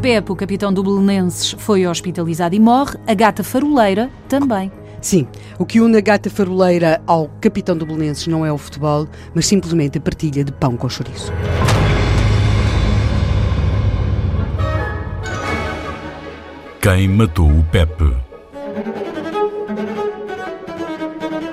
Pepe, o capitão do Belenenses, foi hospitalizado e morre. A gata faroleira também. Sim, o que une a gata faroleira ao capitão do Belenenses não é o futebol, mas simplesmente a partilha de pão com chouriço. Quem matou o Pepe?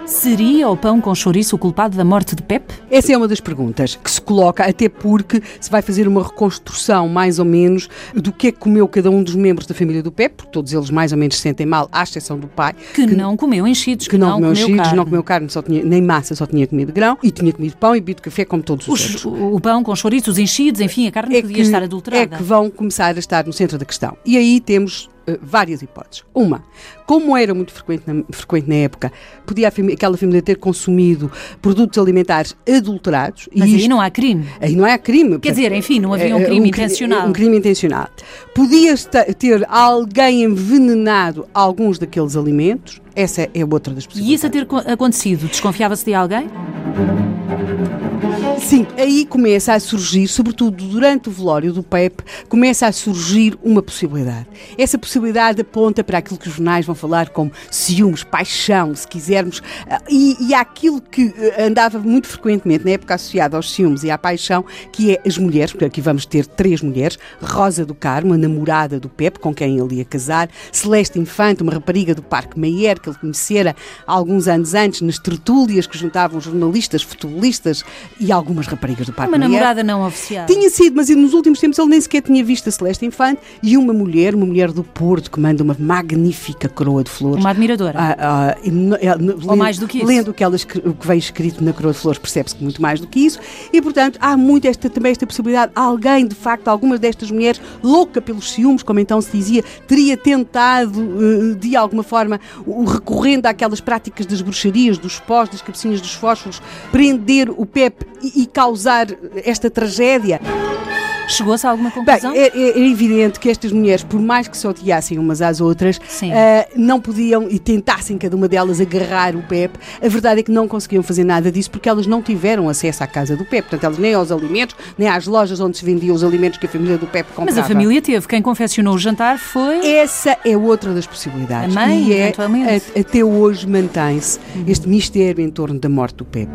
Seria o pão com chouriço o culpado da morte de Pepe? Essa é uma das perguntas que se coloca, até porque se vai fazer uma reconstrução, mais ou menos, do que é que comeu cada um dos membros da família do Pepe, porque todos eles mais ou menos se sentem mal, à exceção do pai. Que, não comeu enchidos, que, não, comeu enchidos, carne. não comeu carne, só tinha, nem massa, só tinha comido grão, e tinha comido pão e bebido café, como todos os, Os- o, o pão com chouriço, os enchidos, enfim, a carne é podia que, estar adulterada. é que vão começar a estar no centro da questão. E aí temos eh, várias hipóteses. Uma, como era muito frequente na, frequente na época, podia aquela família ter consumido produtos alimentares adulterados. Mas e aí isto- não há crime. Aí não é crime. Quer dizer, enfim, não havia um É, crime cri- intencional. Um crime intencional. Podia ter alguém envenenado alguns daqueles alimentos. Essa é outra das E possibilidades. isso a ter co- acontecido, desconfiava-se de alguém? Sim, aí começa a surgir, sobretudo durante o velório do Pepe, começa a surgir uma possibilidade. Essa possibilidade aponta para aquilo que os jornais vão falar como ciúmes, paixão, se quisermos, ah, e, e aquilo que eh, andava muito frequentemente na época associada aos ciúmes e à paixão, que é as mulheres, porque aqui vamos ter três mulheres, Rosa do Carmo, a namorada do Pepe, com quem ele ia casar, Celeste Infante, uma rapariga do Parque Mayer, que ele conhecera alguns anos antes nas tertúlias que juntavam jornalistas, futebolistas e algumas raparigas do Parque Uma namorada não oficial. Tinha sido, mas nos últimos tempos ele nem sequer tinha visto a Celeste Infante e uma mulher, uma mulher do Porto, que manda uma magnífica coroa de flores. Uma admiradora. Ah, ah, e é, no- lendo- mais do que isso. Lendo o que, ela o que vem escrito na coroa de flores, percebe-se que muito mais do que isso. E, portanto, há muito esta, também esta possibilidade. Alguém, de facto, algumas destas mulheres, louca pelos ciúmes, como então se dizia, teria tentado, eh, de alguma forma, recorrendo àquelas práticas das bruxarias, dos pós, das cabecinhas dos fósforos, prender o Pepe e, e causar esta tragédia. Chegou-se a alguma Bem, conclusão? é, é- é evidente que estas mulheres, por mais que se odiassem umas às outras, ah, não podiam e tentassem cada uma delas agarrar o Pepe. A verdade é que não conseguiam fazer nada disso porque elas não tiveram acesso à casa do Pepe. Portanto, elas nem aos alimentos, nem às lojas onde se vendiam os alimentos que a família do Pepe comprava. Mas a família teve. Quem confeccionou o jantar foi. Essa é outra das possibilidades. A mãe, e é, a- até hoje mantém-se este mistério em torno da morte do Pepe.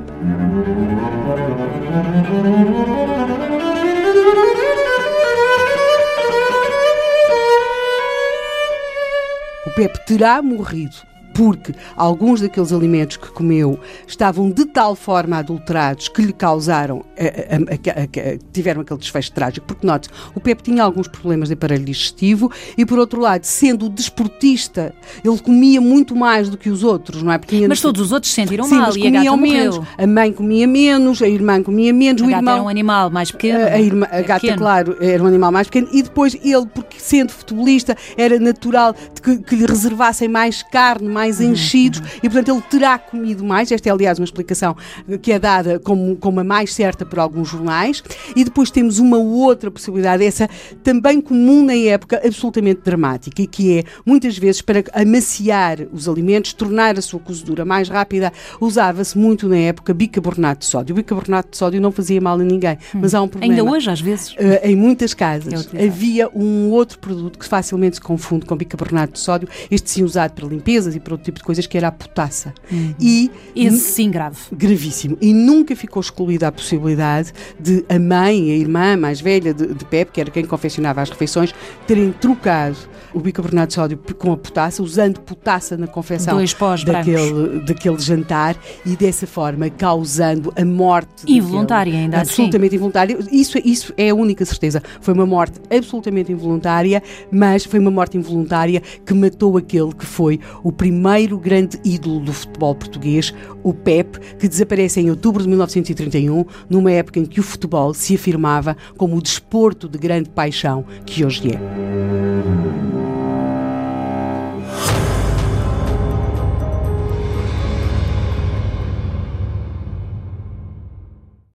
Pepe terá morrido porque alguns daqueles alimentos que comeu estavam de tal forma adulterados que lhe causaram, a- a- a- tiveram aquele desfecho trágico. Porque, note, o Pepe tinha alguns problemas de aparelho digestivo e, por outro lado, sendo desportista, ele comia muito mais do que os outros, não é? Porque Mas todos os outros se sentiram Sim, mal e a gata comiam morreu. menos. A mãe comia menos, a irmã comia menos, A o gata irmão... era um animal mais pequeno. A, a irmã- a É gata, pequeno. claro, era um animal mais pequeno. E depois ele, porque sendo futebolista, era natural que, que lhe reservassem mais carne, mais Uhum, enchidos. E, portanto, ele terá comido mais. Esta é, aliás, uma explicação que é dada como, como a mais certa por alguns jornais. E depois temos uma outra possibilidade, essa também comum na época, absolutamente dramática, e que é, muitas vezes, para amaciar os alimentos, tornar a sua cozedura mais rápida, usava-se muito na época bicarbonato de sódio. O bicarbonato de sódio não fazia mal a ninguém, mas há um problema. Ainda hoje, às vezes. Uh, em muitas É casas utilizado. havia um outro produto que facilmente se confunde com bicarbonato de sódio, este sim usado para limpezas e para outro tipo de coisas, que era a potassa. E Esse sim, grave. gravíssimo. E nunca ficou excluída a possibilidade de a mãe, a irmã mais velha de, de Pepe, que era quem confeccionava as refeições, terem trocado o bicarbonato de sódio com a potassa, usando potassa na confecção daquele, daquele jantar e dessa forma causando a morte daquele- Involuntária ainda assim. absolutamente involuntária. Isso, isso é a única certeza. Foi uma morte absolutamente involuntária, mas foi uma morte involuntária que matou aquele que foi o primeiro grande ídolo do futebol português, o Pep, que desaparece em outubro de 1931, numa época em que o futebol se afirmava como o desporto de grande paixão que hoje é.